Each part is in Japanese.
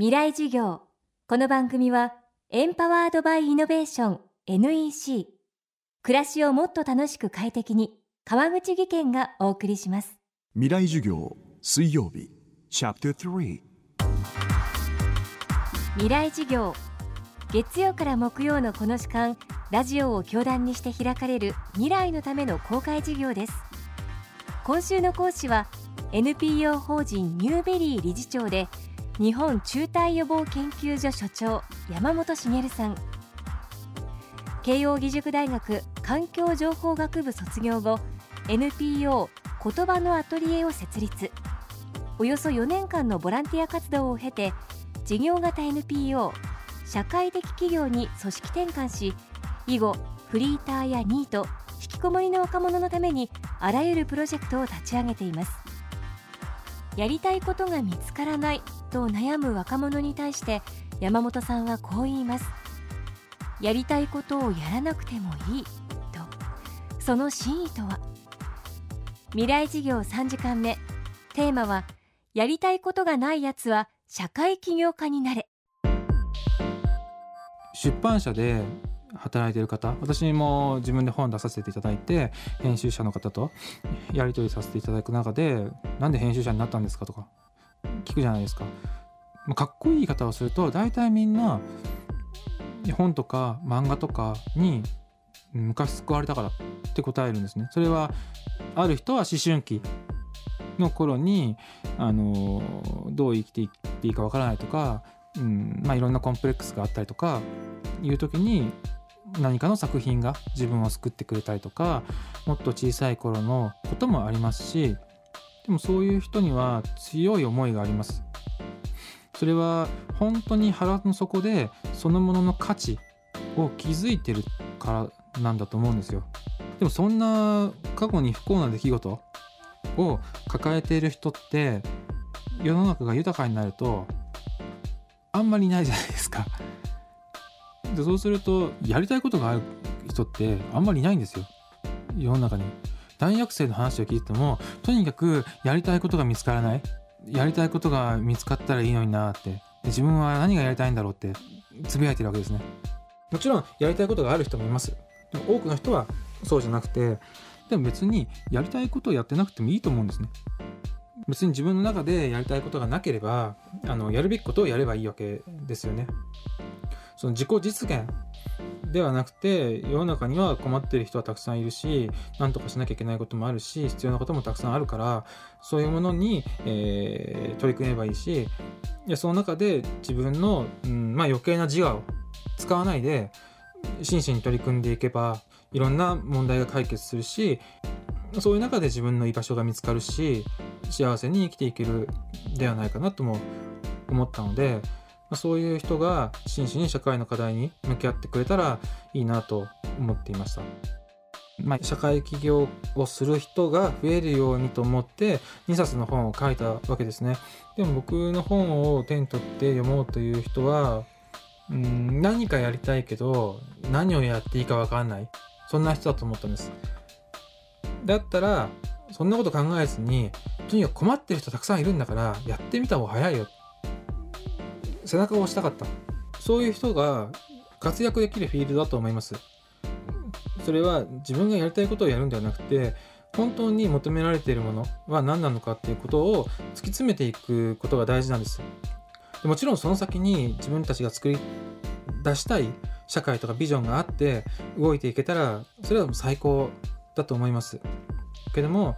未来授業。この番組はエンパワードバイイノベーション NEC 暮らしをもっと楽しく快適に川口義賢がお送りします。未来授業水曜日チャプター3未来授業。月曜から木曜のこの時間ラジオを教壇にして開かれる未来のための公開授業です。今週の講師は NPO 法人ニューベリー理事長で日本中退予防研究所所長山本茂さん。慶應義塾大学環境情報学部卒業後 NPO 言葉のアトリエを設立。およそ4年間のボランティア活動を経て事業型 NPO 社会的企業に組織転換し以後フリーターやニート引きこもりの若者のためにあらゆるプロジェクトを立ち上げています。やりたいことが見つからないと悩む若者に対して山本さんはこう言います。やりたいことをやらなくてもいいと。その真意とは。未来事業3時間目。テーマはやりたいことがないやつは社会起業家になれ。出版社で働いている方私も自分で本出させていただいて編集者の方とやり取りさせていただく中でなんで編集者になったんですかとか聞くじゃないですか。かっこいい言い方をすると大体みんな本とか漫画とかに昔救われたからって答えるんですね。それはある人は思春期の頃にあのどう生きていっていいかわからないとか、うんまあ、いろんなコンプレックスがあったりとかいう時に何かの作品が自分を救ってくれたりとかもっと小さい頃のこともありますしでもそういう人には強い思いがあります。それは本当に腹の底でそのものの価値を気づいてるからなんだと思うんですよ。でもそんな過去に不幸な出来事を抱えている人って世の中が豊かになるとあんまりいないじゃないですか。でそうするとやりたいことがある人ってあんまりいないんですよ。世の中に。大学生の話を聞いてもとにかくやりたいことが見つからない。やりたいことが見つかったらいいのになって。自分は何がやりたいんだろうってつぶやいてるわけですね。もちろんやりたいことがある人もいます。でも多くの人はそうじゃなくてでも別にやりたいことをやってなくてもいいと思うんですね。別に自分の中でやりたいことがなければあのやるべきことをやればいいわけですよね。その自己実現ではなくて世の中には困ってる人はたくさんいるし何とかしなきゃいけないこともあるし必要なこともたくさんあるからそういうものに、えー、取り組めばいいしいやその中で自分の、うんまあ、余計な自我を使わないで真摯に取り組んでいけばいろんな問題が解決するしそういう中で自分の居場所が見つかるし幸せに生きていけるではないかなとも思ったので。ま、そういう人が真摯に社会の課題に向き合ってくれたらいいなと思っていました。まあ、社会起業をする人が増えるようにと思って2冊の本を書いたわけですね。でも僕の本を手に取って読もうという人はうん何かやりたいけど何をやっていいか分かんないそんな人だと思ったんです。だったらそんなこと考えずにとにかく困ってる人たくさんいるんだからやってみた方が早いよ背中を押したかった。そういう人が活躍できるフィールドだと思います。それは自分がやりたいことをやるんではなくて本当に求められているものは何なのかっていうことを突き詰めていくことが大事なんです。もちろんその先に自分たちが作り出したい社会とかビジョンがあって動いていけたらそれは最高だと思います。けども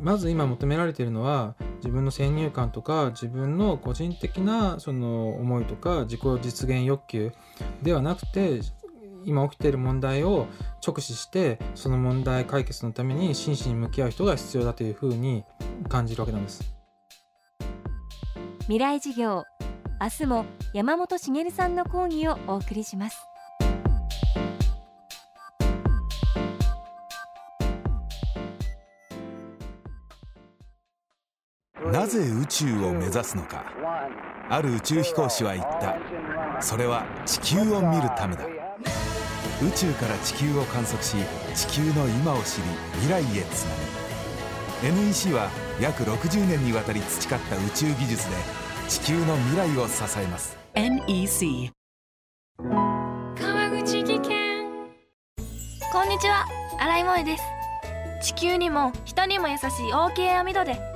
まず今求められているのは自分の先入観とか自分の個人的なその思いとか自己実現欲求ではなくて今起きている問題を直視してその問題解決のために真摯に向き合う人が必要だというふうに感じるわけなんです。未来事業明日も山本茂さんの講義をお送りします。なぜ宇宙を目指すのか。ある宇宙飛行士は言った。それは地球を見るためだ。宇宙から地球を観測し地球の今を知り未来へつなぐ。NEC は約60年にわたり培った宇宙技術で地球の未来を支えます。NEC 川口技研。こんにちは。新井萌です。地球にも人にも優しい OK 網戸で